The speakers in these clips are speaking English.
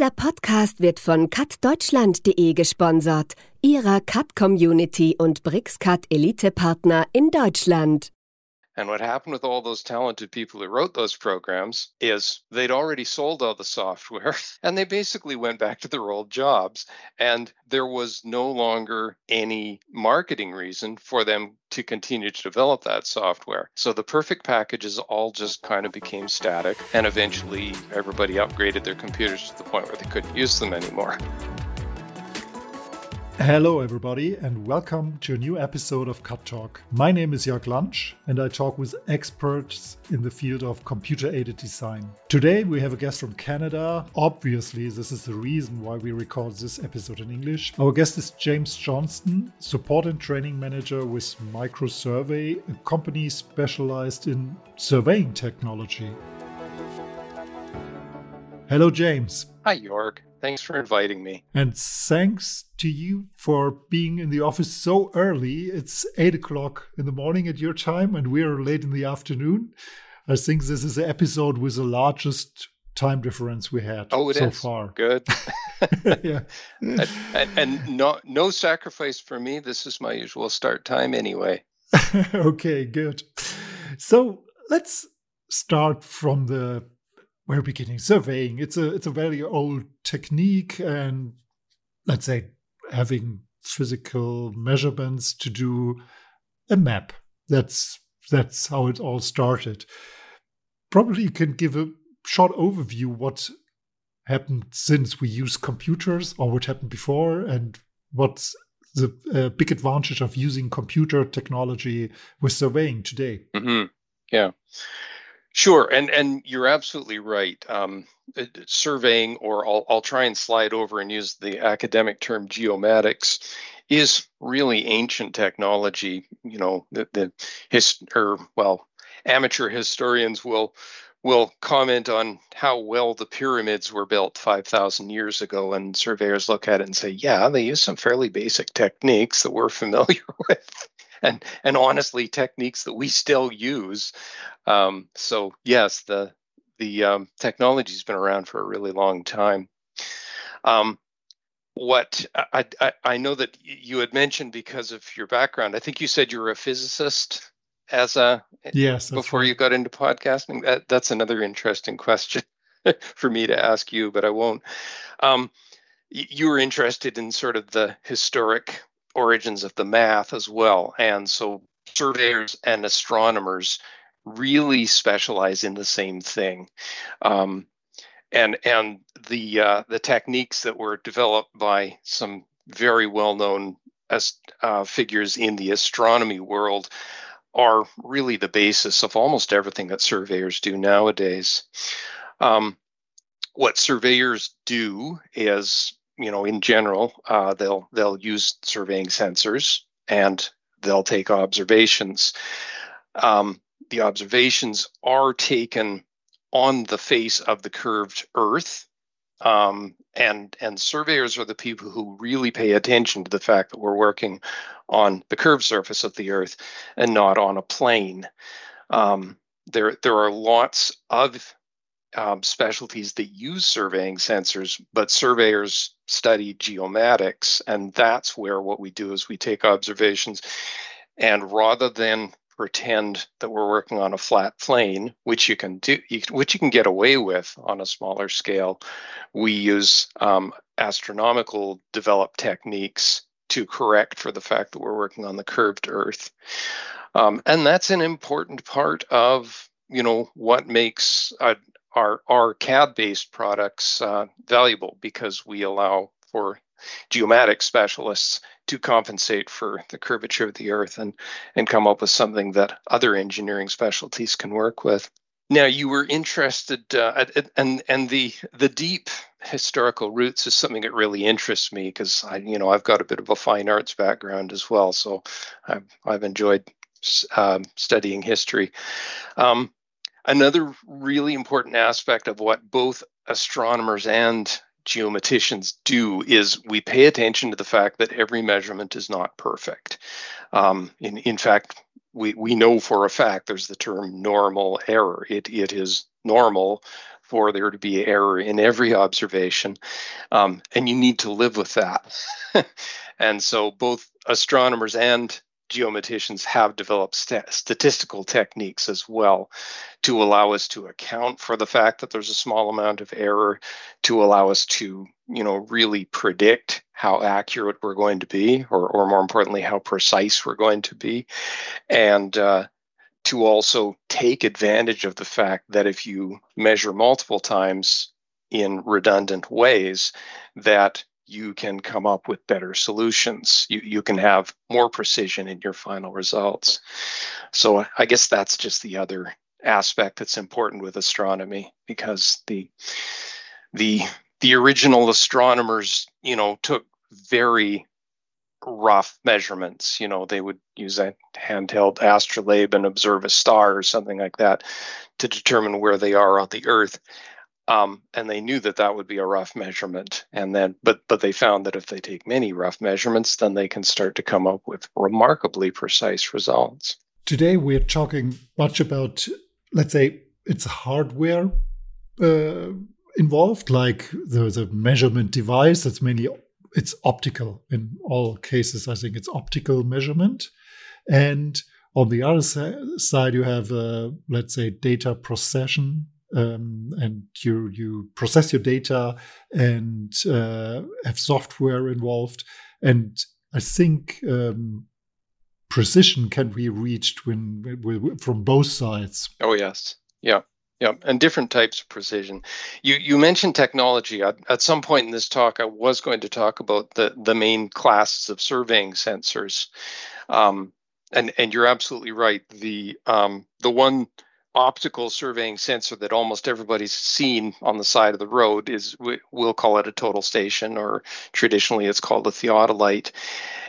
Dieser Podcast wird von cutdeutschland.de gesponsert, ihrer Cut-Community und BRICS-Cut Elite-Partner in Deutschland. And what happened with all those talented people who wrote those programs is they'd already sold all the software and they basically went back to their old jobs. And there was no longer any marketing reason for them to continue to develop that software. So the perfect packages all just kind of became static. And eventually everybody upgraded their computers to the point where they couldn't use them anymore. Hello, everybody, and welcome to a new episode of CAD Talk. My name is Jörg Lunch, and I talk with experts in the field of computer aided design. Today, we have a guest from Canada. Obviously, this is the reason why we record this episode in English. Our guest is James Johnston, support and training manager with Microsurvey, a company specialized in surveying technology. Hello, James. Hi, Jörg. Thanks for inviting me. And thanks to you for being in the office so early. It's eight o'clock in the morning at your time, and we're late in the afternoon. I think this is the episode with the largest time difference we had oh, so is. far. Good. yeah. and, and, and no, no sacrifice for me. This is my usual start time anyway. okay, good. So let's start from the very beginning. Surveying. It's a it's a very old technique, and let's say having physical measurements to do a map. That's that's how it all started. Probably you can give a short overview what happened since we use computers or what happened before and what's the uh, big advantage of using computer technology with surveying today. Mm-hmm. Yeah. Sure, and and you're absolutely right. Um, surveying, or I'll I'll try and slide over and use the academic term geomatics, is really ancient technology. You know, the the his or well, amateur historians will will comment on how well the pyramids were built 5,000 years ago, and surveyors look at it and say, yeah, they used some fairly basic techniques that we're familiar with and and honestly techniques that we still use. Um, so yes, the the um, technology's been around for a really long time. Um, what I, I, I know that you had mentioned because of your background. I think you said you were a physicist as a yes before right. you got into podcasting. That that's another interesting question for me to ask you, but I won't. Um, you were interested in sort of the historic origins of the math as well. And so surveyors and astronomers really specialize in the same thing. Um, and and the uh, the techniques that were developed by some very well known as uh, figures in the astronomy world are really the basis of almost everything that surveyors do nowadays. Um, what surveyors do is you know, in general, uh, they'll they'll use surveying sensors and they'll take observations. Um, the observations are taken on the face of the curved Earth, um, and and surveyors are the people who really pay attention to the fact that we're working on the curved surface of the Earth and not on a plane. Um, there there are lots of um, specialties that use surveying sensors, but surveyors study geomatics. And that's where what we do is we take observations and rather than pretend that we're working on a flat plane, which you can do, which you can get away with on a smaller scale, we use um, astronomical developed techniques to correct for the fact that we're working on the curved Earth. Um, and that's an important part of you know what makes a, our our CAD based products uh, valuable because we allow for geomatic specialists to compensate for the curvature of the earth and and come up with something that other engineering specialties can work with. Now you were interested uh, and and the the deep historical roots is something that really interests me because i you know i've got a bit of a fine arts background as well so i've, I've enjoyed uh, studying history. Um, Another really important aspect of what both astronomers and geomaticians do is we pay attention to the fact that every measurement is not perfect. Um, in, in fact, we, we know for a fact there's the term normal error. It, it is normal for there to be error in every observation, um, and you need to live with that. and so both astronomers and geomaticians have developed st- statistical techniques as well to allow us to account for the fact that there's a small amount of error to allow us to you know really predict how accurate we're going to be or, or more importantly how precise we're going to be. And uh, to also take advantage of the fact that if you measure multiple times in redundant ways that you can come up with better solutions. You, you can have more precision in your final results. So I guess that's just the other aspect that's important with astronomy because the the the original astronomers, you know, took very rough measurements. You know, they would use a handheld astrolabe and observe a star or something like that to determine where they are on the Earth. Um, and they knew that that would be a rough measurement. And then but but they found that if they take many rough measurements then they can start to come up with remarkably precise results. Today we're talking much about let's say it's hardware uh, involved like the, the measurement device that's mainly it's optical. In all cases i think it's optical measurement. And on the other side you have uh, let's say data procession um, and you you process your data and uh, have software involved. And I think um, precision can be reached when, when, from both sides. Oh yes, yeah. Yeah, and different types of precision. You you mentioned technology. At, at some point in this talk, I was going to talk about the the main classes of surveying sensors, um, and and you're absolutely right. The um, the one optical surveying sensor that almost everybody's seen on the side of the road is we'll call it a total station or traditionally it's called a theodolite.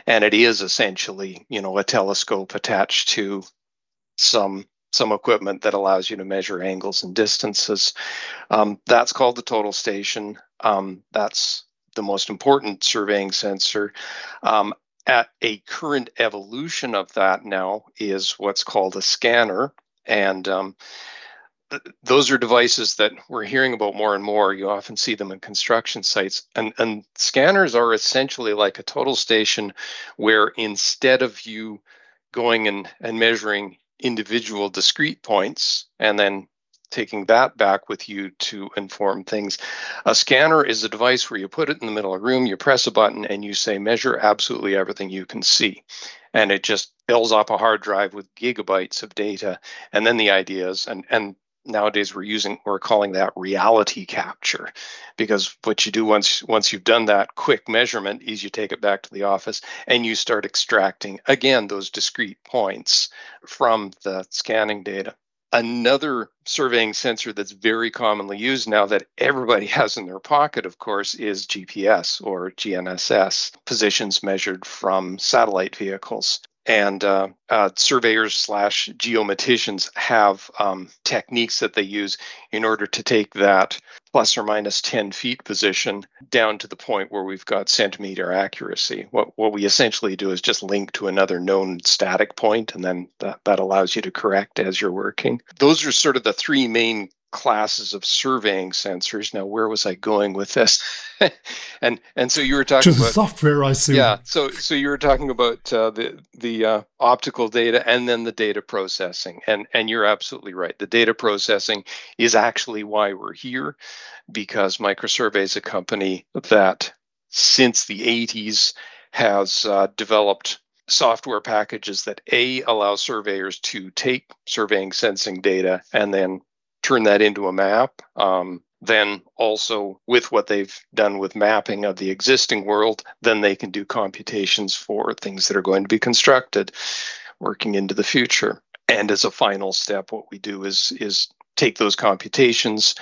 And it is essentially you know a telescope attached to some some equipment that allows you to measure angles and distances. Um, that's called the total station. Um, that's the most important surveying sensor. Um, at a current evolution of that now is what's called a scanner and um, th- those are devices that we're hearing about more and more. You often see them in construction sites. And, and scanners are essentially like a total station where instead of you going and, and measuring individual discrete points and then taking that back with you to inform things. A scanner is a device where you put it in the middle of a room, you press a button, and you say, measure absolutely everything you can see. And it just fills up a hard drive with gigabytes of data. And then the ideas, and, and nowadays we're using we're calling that reality capture because what you do once once you've done that quick measurement is you take it back to the office and you start extracting again those discrete points from the scanning data Another surveying sensor that's very commonly used now that everybody has in their pocket, of course, is GPS or GNSS, positions measured from satellite vehicles and uh, uh, surveyors slash geomaticians have um, techniques that they use in order to take that plus or minus 10 feet position down to the point where we've got centimeter accuracy. What, what we essentially do is just link to another known static point, and then that, that allows you to correct as you're working. Those are sort of the three main classes of surveying sensors. Now, where was I going with this? and and so you were talking to about software, I see. Yeah. So so you were talking about uh, the the uh, optical data and then the data processing, and and you're absolutely right. The data processing is actually why we're here, because Microsurvey is a company that since the 80s has uh, developed software packages that a allow surveyors to take surveying sensing data and then turn that into a map. Um, then also with what they've done with mapping of the existing world, then they can do computations for things that are going to be constructed working into the future. And as a final step, what we do is is take those computations,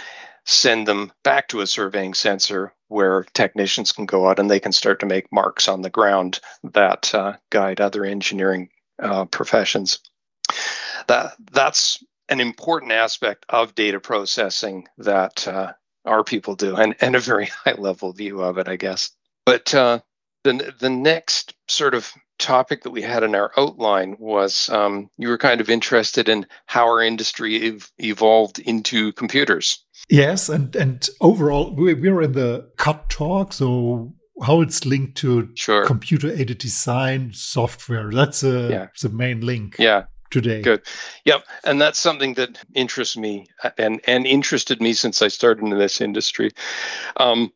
send them back to a surveying sensor where technicians can go out and they can start to make marks on the ground that uh, guide other engineering uh, professions. That that's an important aspect of data processing that uh, our people do, and, and a very high level view of it, I guess. But uh, the the next sort of topic that we had in our outline was um, you were kind of interested in how our industry ev- evolved into computers. Yes, and and overall, we, we're in the CAD Talk, so how it's linked to sure. computer aided design software. That's a, yeah. the main link. Yeah. Today. Good. Yep. And that's something that interests me and, and interested me since I started in this industry. Um,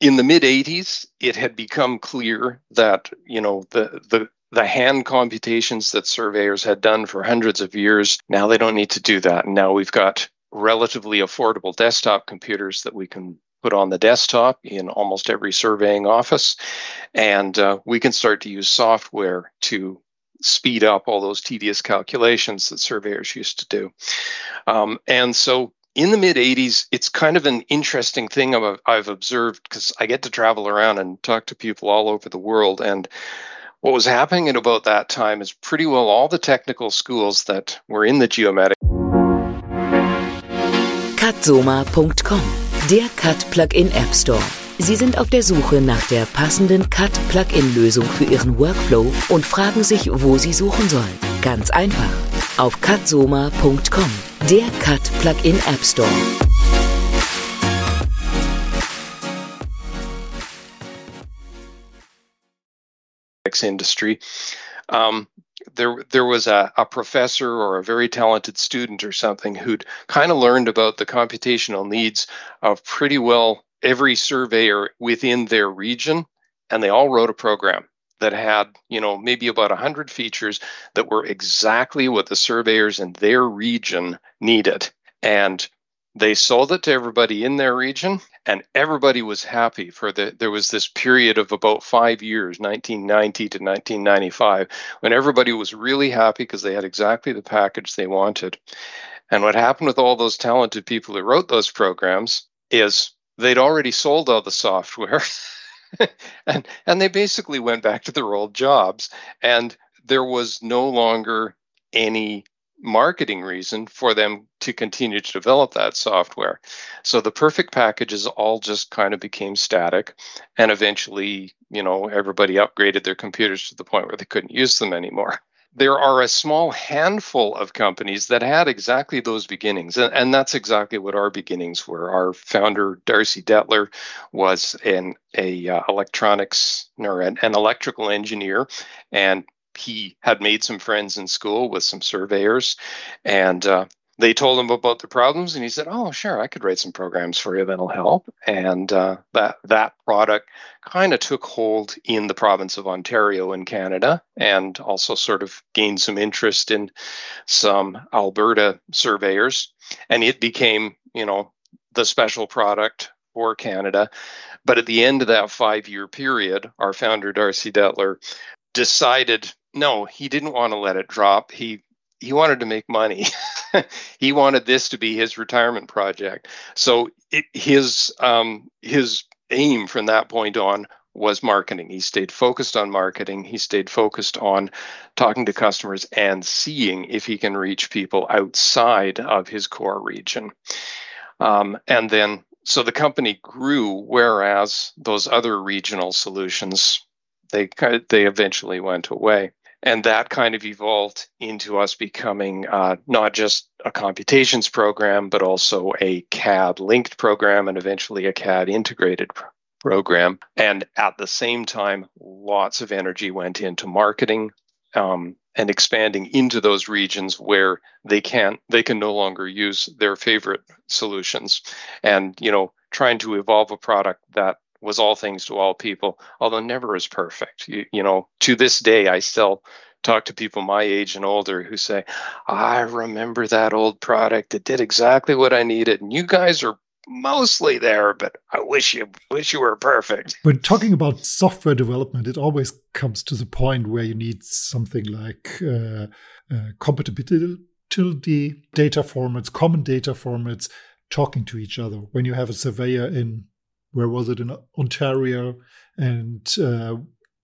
in the mid 80s, it had become clear that, you know, the, the, the hand computations that surveyors had done for hundreds of years, now they don't need to do that. And now we've got relatively affordable desktop computers that we can put on the desktop in almost every surveying office. And uh, we can start to use software to speed up all those tedious calculations that surveyors used to do. Um, and so in the mid 80s, it's kind of an interesting thing I've observed because I get to travel around and talk to people all over the world. And what was happening at about that time is pretty well all the technical schools that were in the geometric. Cadsoma.com, der CAD Plugin App Store. Sie sind auf der Suche nach der passenden CAD-Plugin-Lösung für Ihren Workflow und fragen sich, wo Sie suchen sollen. Ganz einfach. Auf cadsoma.com, der CAD-Plugin App Store. industry. Um, there there was a, a professor or a very talented student or something who'd kind of learned about the computational needs of pretty well every surveyor within their region and they all wrote a program that had you know maybe about 100 features that were exactly what the surveyors in their region needed. And they sold it to everybody in their region and everybody was happy for the there was this period of about five years 1990 to 1995 when everybody was really happy because they had exactly the package they wanted. And what happened with all those talented people who wrote those programs is they'd already sold all the software and and they basically went back to their old jobs and there was no longer any marketing reason for them to continue to develop that software. So the perfect packages all just kind of became static and eventually, you know, everybody upgraded their computers to the point where they couldn't use them anymore. There are a small handful of companies that had exactly those beginnings, and, and that's exactly what our beginnings were. Our founder Darcy Detler was an a uh, electronics or an, an electrical engineer, and he had made some friends in school with some surveyors, and uh, they told him about the problems, and he said, "Oh, sure, I could write some programs for you that'll help." And uh, that that product kind of took hold in the province of Ontario in Canada, and also sort of gained some interest in some Alberta surveyors, and it became, you know, the special product for Canada. But at the end of that five year period, our founder, Darcy Detler, decided no, he didn't want to let it drop. He he wanted to make money. he wanted this to be his retirement project. So it, his um, his aim from that point on was marketing. He stayed focused on marketing. He stayed focused on talking to customers and seeing if he can reach people outside of his core region. Um, and then, so the company grew, whereas those other regional solutions, they they eventually went away and that kind of evolved into us becoming uh, not just a computations program, but also a CAD linked program and eventually a CAD integrated pr- program. And at the same time, lots of energy went into marketing um, and expanding into those regions where they can they can no longer use their favorite solutions, and you know trying to evolve a product that was all things to all people, although never is perfect. You, you know, to this day, I still talk to people my age and older who say, I remember that old product. It did exactly what I needed. And you guys are mostly there, but I wish you wish you were perfect. When talking about software development, it always comes to the point where you need something like uh, uh, compatibility data formats, common data formats, talking to each other. When you have a surveyor in where was it in Ontario, and uh,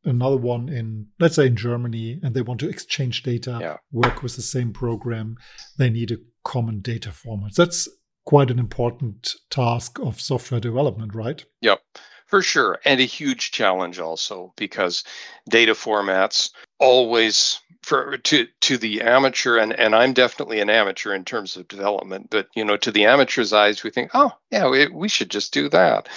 another one in let's say in Germany, and they want to exchange data, yeah. work with the same program, they need a common data format. That's quite an important task of software development, right? Yep. For sure. And a huge challenge also because data formats always for to to the amateur and and I'm definitely an amateur in terms of development but you know to the amateur's eyes we think oh yeah we, we should just do that.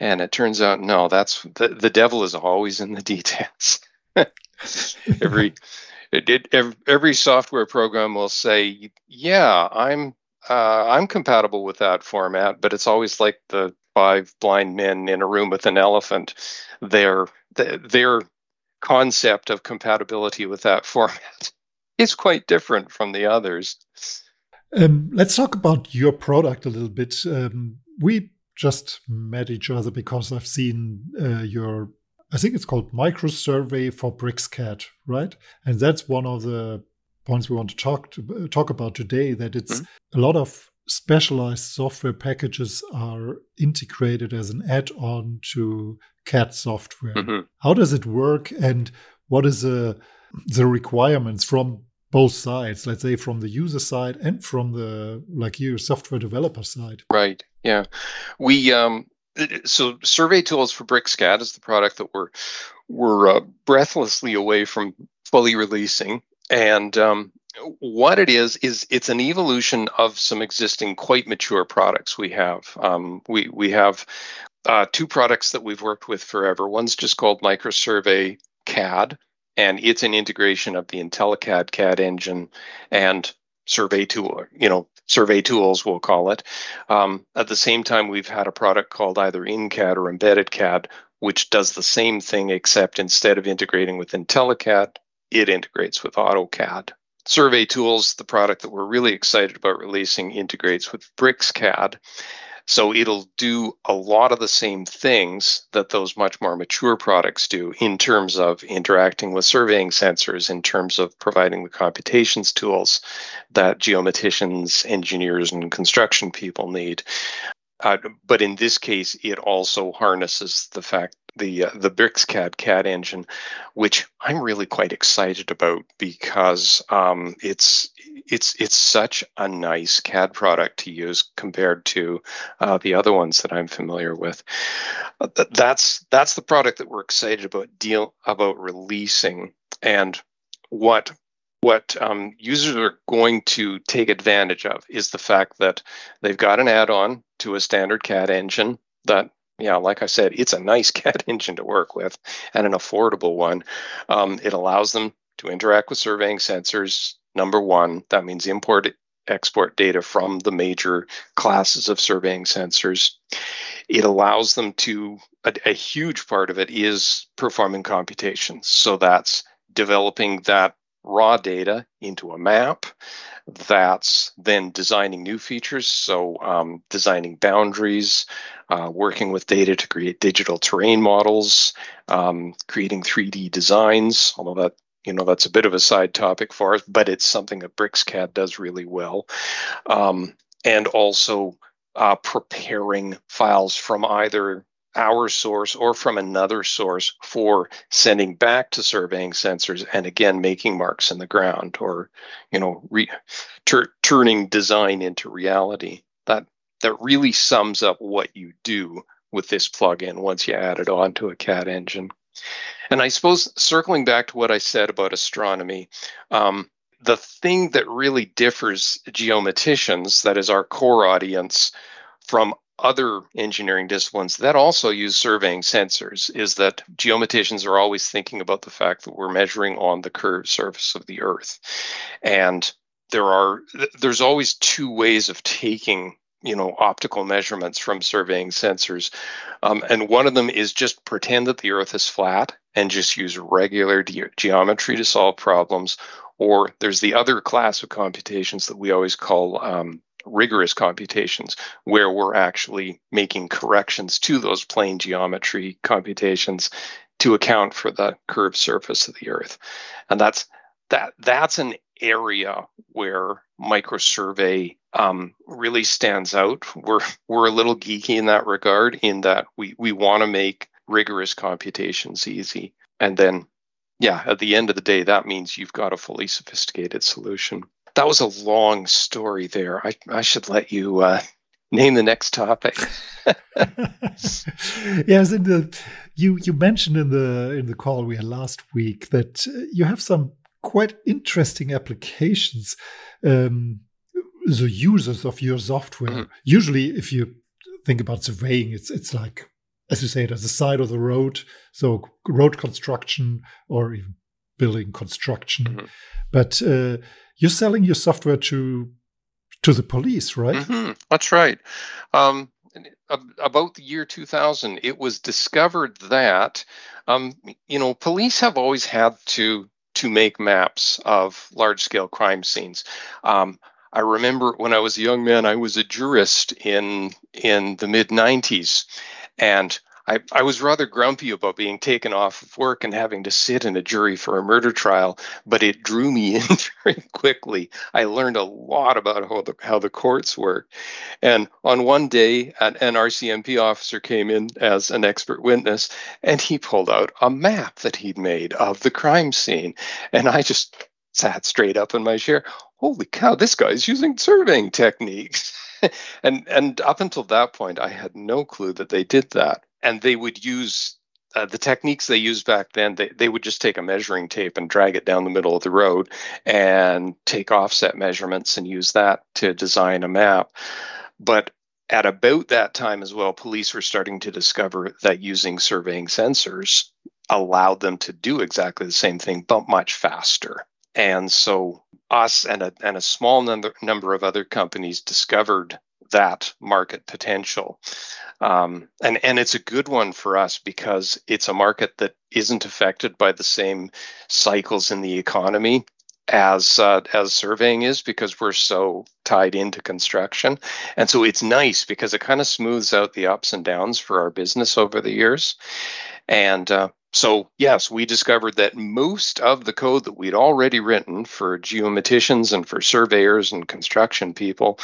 And it turns out no that's the, the devil is always in the details. Every it, it, every, software program will say yeah I'm uh, I'm compatible with that format but it's always like the five blind men in a room with an elephant. Their their concept of compatibility with that format is quite different from the others. Um, let's talk about your product a little bit. Um, we just met each other because I've seen uh, your, I think it's called Micro Survey for BricsCAD, right? And that's one of the points we want to talk to, talk about today. That it's mm-hmm. a lot of specialized software packages are integrated as an add-on to CAD software. Mm-hmm. How does it work, and what is the the requirements from both sides? Let's say from the user side and from the like you software developer side. Right. Yeah. We um. So Survey Tools for BricsCAD is the product that we're we're uh, breathlessly away from fully releasing, and um, what it is is it's an evolution of some existing quite mature products we have. Um, we we have uh, two products that we've worked with forever. One's just called Microsurvey CAD, and it's an integration of the IntelliCAD CAD engine and survey tool, you know, survey tools, we'll call it. Um, at the same time, we've had a product called either InCAD or Embedded CAD, which does the same thing, except instead of integrating with IntelliCAD, it integrates with AutoCAD. Survey Tools, the product that we're really excited about releasing, integrates with BricsCAD. So it'll do a lot of the same things that those much more mature products do in terms of interacting with surveying sensors, in terms of providing the computations tools that geomaticians, engineers, and construction people need. Uh, but in this case, it also harnesses the fact the uh, the BricsCAD CAD engine, which I'm really quite excited about because um, it's it's it's such a nice CAD product to use compared to uh, the other ones that I'm familiar with. Uh, that's that's the product that we're excited about deal about releasing and what what um, users are going to take advantage of is the fact that they've got an add-on to a standard CAD engine that yeah, like I said, it's a nice CAD engine to work with and an affordable one. Um, it allows them to interact with surveying sensors. Number one, that means import export data from the major classes of surveying sensors. It allows them to, a, a huge part of it is performing computations. So that's developing that raw data into a map. That's then designing new features. So, um, designing boundaries, uh, working with data to create digital terrain models, um, creating 3D designs, although that you know that's a bit of a side topic for us, but it's something that BricsCAD does really well. Um, and also uh, preparing files from either our source or from another source for sending back to surveying sensors and again making marks in the ground or you know re- tur- turning design into reality that that really sums up what you do with this plugin once you add it onto a CAD engine and i suppose circling back to what i said about astronomy um, the thing that really differs geomaticians that is our core audience from other engineering disciplines that also use surveying sensors is that geomaticians are always thinking about the fact that we're measuring on the curved surface of the earth. And there are there's always two ways of taking you know optical measurements from surveying sensors. Um, and one of them is just pretend that the earth is flat and just use regular ge- geometry to solve problems. Or there's the other class of computations that we always call um, rigorous computations where we're actually making corrections to those plane geometry computations to account for the curved surface of the earth. And that's that that's an area where microsurvey um, really stands out we're we're a little geeky in that regard in that we we want to make rigorous computations easy and then yeah at the end of the day that means you've got a fully sophisticated solution that was a long story there. I, I should let you uh, name the next topic. yes, in the you you mentioned in the in the call we had last week that you have some quite interesting applications. Um, the users of your software. Mm-hmm. Usually, if you think about surveying, it's it's like as you say, it, as the side of the road, so road construction or even building construction. Mm-hmm. But uh, you're selling your software to to the police, right? Mm-hmm. That's right. Um, about the year 2000, it was discovered that um, you know police have always had to to make maps of large scale crime scenes. Um, I remember when I was a young man, I was a jurist in in the mid 90s, and I, I was rather grumpy about being taken off of work and having to sit in a jury for a murder trial, but it drew me in very quickly. I learned a lot about how the, how the courts work. And on one day, an, an RCMP officer came in as an expert witness, and he pulled out a map that he'd made of the crime scene. And I just sat straight up in my chair. Holy cow, this guy's using surveying techniques. and and up until that point, I had no clue that they did that and they would use uh, the techniques they used back then, they, they would just take a measuring tape and drag it down the middle of the road and take offset measurements and use that to design a map. But at about that time as well, police were starting to discover that using surveying sensors allowed them to do exactly the same thing, but much faster. And so, us and a, and a small number, number of other companies discovered that market potential. Um, and, and it's a good one for us because it's a market that isn't affected by the same cycles in the economy as uh, as surveying is because we're so tied into construction and so it's nice because it kind of smooths out the ups and downs for our business over the years and uh, so, yes, we discovered that most of the code that we'd already written for geomaticians and for surveyors and construction people,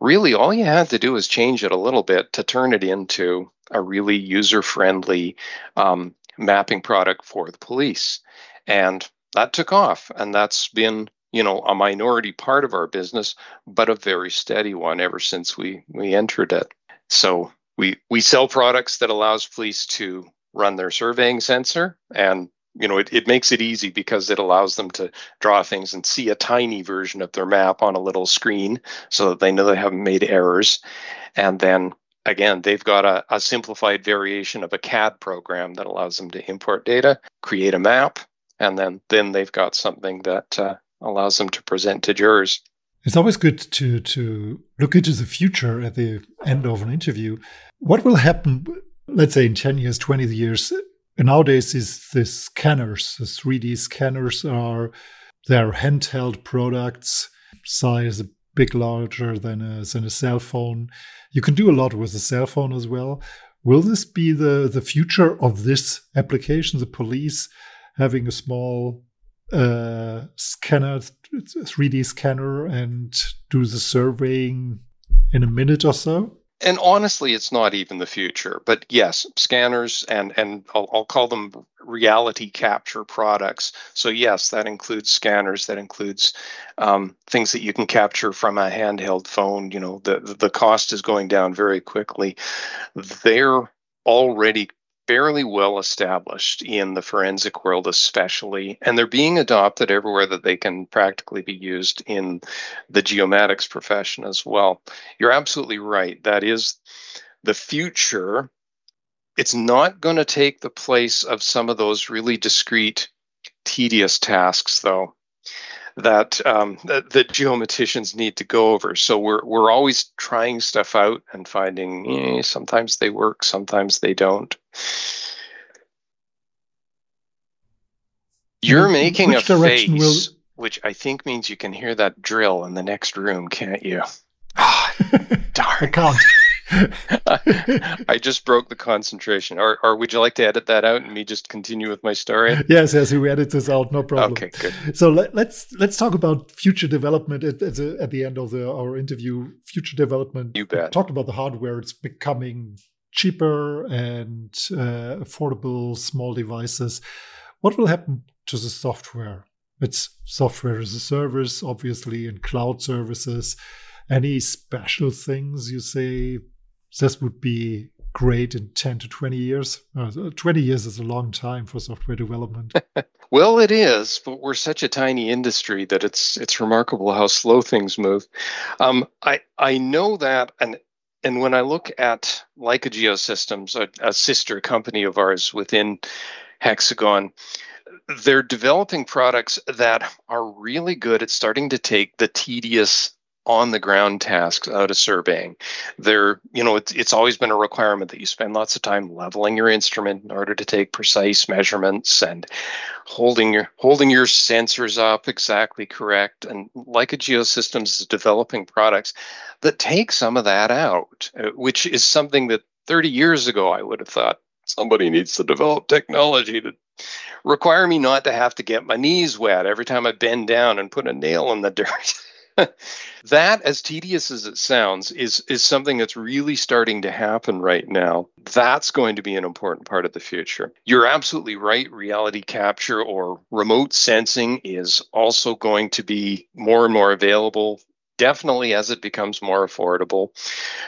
really all you had to do was change it a little bit to turn it into a really user friendly um, mapping product for the police. And that took off. And that's been you know a minority part of our business but a very steady one ever since we we entered it so we we sell products that allows police to run their surveying sensor. And you know it, it makes it easy because it allows them to draw things and see a tiny version of their map on a little screen so that they know they haven't made errors. And then again they've got a, a simplified variation of a cad program that allows them to import data create a map and then then they've got something that uh, allows them to present to jurors. It's always good to to look into the future at the end of an interview. What will happen let's say in 10 years, 20 years, nowadays is the scanners, the 3D scanners are they're handheld products, size a bit larger than a, than a cell phone. You can do a lot with a cell phone as well. Will this be the, the future of this application, the police having a small uh, scanner, 3D scanner, and do the surveying in a minute or so? And honestly, it's not even the future. But yes, scanners and and I'll, I'll, call them reality capture products. So yes, that includes scanners. That includes um, things that you can capture from a handheld phone. You know, the the cost is going down very quickly. They're already fairly well established in the forensic world, especially, and they're being adopted everywhere that they can practically be used in the geomatics profession as well. You're absolutely right. That is the future. It's not going to take the place of some of those really discrete, tedious tasks, though that um, that, that, geomaticians need to go over. So we're we're always trying stuff out and finding eh, sometimes they work, sometimes they don't. You're making Which a face, will... which I think means you can hear that drill in the next room, can't you? Ah, darn. I can't. I just broke the concentration. Or, or would you like to edit that out and me just continue with my story? Yes, yes, we edit this out, no problem. Okay, good. So let, us let's, let's talk about future development at, at, the, at the end of the, our interview. Future development. You bet. We talked about the hardware; it's becoming cheaper and uh, affordable, small devices. What will happen to the software? It's software as a service, obviously, and cloud services any special things you say this would be great in 10 to 20 years? Uh, 20 years is a long time for software development. well, it is, but we're such a tiny industry that it's it's remarkable how slow things move. Um, I I know that, and and when I look at Leica Geosystems, a, a sister company of ours within Hexagon, they're developing products that are really good at starting to take the tedious on the ground tasks out of surveying. There, you know, it's, it's always been a requirement that you spend lots of time leveling your instrument in order to take precise measurements and holding your holding your sensors up exactly correct. And Leica Geosystems is developing products that take some of that out, uh, which is something that 30 years ago I would have thought somebody needs to develop technology to require me not to have to get my knees wet every time I bend down and put a nail in the dirt. that, as tedious as it sounds, is is something that's really starting to happen right now. That's going to be an important part of the future. You're absolutely right. Reality capture or remote sensing is also going to be more and more available definitely as it becomes more affordable.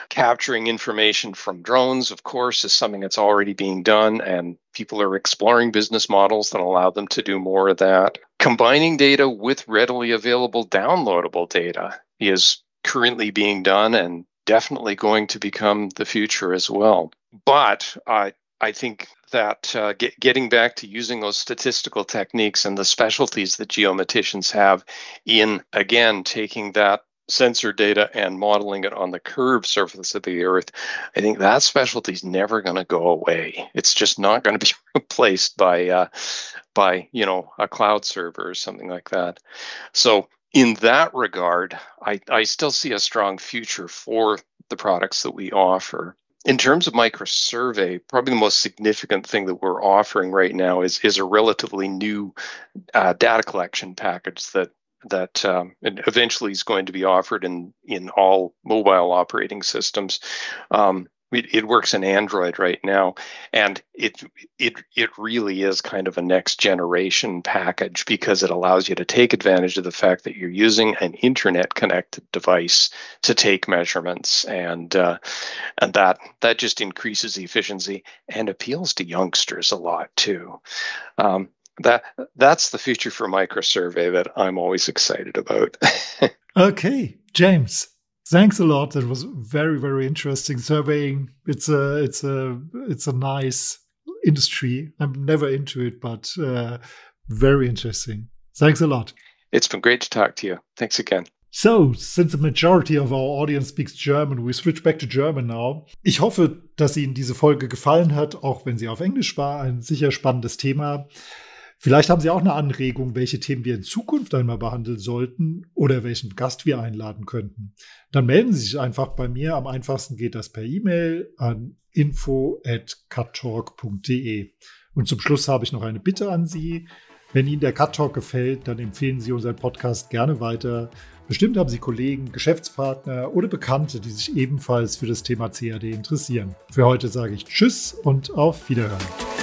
Capturing information from drones, of course, is something that's already being done, and people are exploring business models that allow them to do more of that. Combining data with readily available downloadable data is currently being done and definitely going to become the future as well. But I, I think that uh, get, getting back to using those statistical techniques and the specialties that geomaticians have in, again, taking that sensor data and modeling it on the curved surface of the earth i think that specialty is never going to go away. It's just not going to be replaced by uh, by you know a cloud server or something like that. So in that regard I, I still see a strong future for the products that we offer. In terms of microsurvey, probably the most significant thing that we're offering right now is is a relatively new uh, data collection package that that um, eventually is going to be offered in in all mobile operating systems. Um, it, it, works in Android right now, and it it it really is kind of a next generation package because it allows you to take advantage of the fact that you're using an internet connected device to take measurements, and uh, and that that just increases the efficiency and appeals to youngsters a lot too. Um, that that's the future for microsurvey that I'm always excited about. okay, James, thanks a lot. That was very very interesting surveying. It's a it's a it's a nice industry. I'm never into it, but uh, very interesting. Thanks a lot. It's been great to talk to you. Thanks again. So, since the majority of our audience speaks German, we switch back to German now. Ich hoffe, dass Ihnen diese Folge gefallen hat, auch wenn sie auf Englisch war. Ein sicher spannendes Thema. Vielleicht haben Sie auch eine Anregung, welche Themen wir in Zukunft einmal behandeln sollten oder welchen Gast wir einladen könnten. Dann melden Sie sich einfach bei mir. Am einfachsten geht das per E-Mail an info@cuttalk.de. Und zum Schluss habe ich noch eine Bitte an Sie. Wenn Ihnen der Cut Talk gefällt, dann empfehlen Sie unseren Podcast gerne weiter. Bestimmt haben Sie Kollegen, Geschäftspartner oder Bekannte, die sich ebenfalls für das Thema CAD interessieren. Für heute sage ich Tschüss und auf Wiederhören.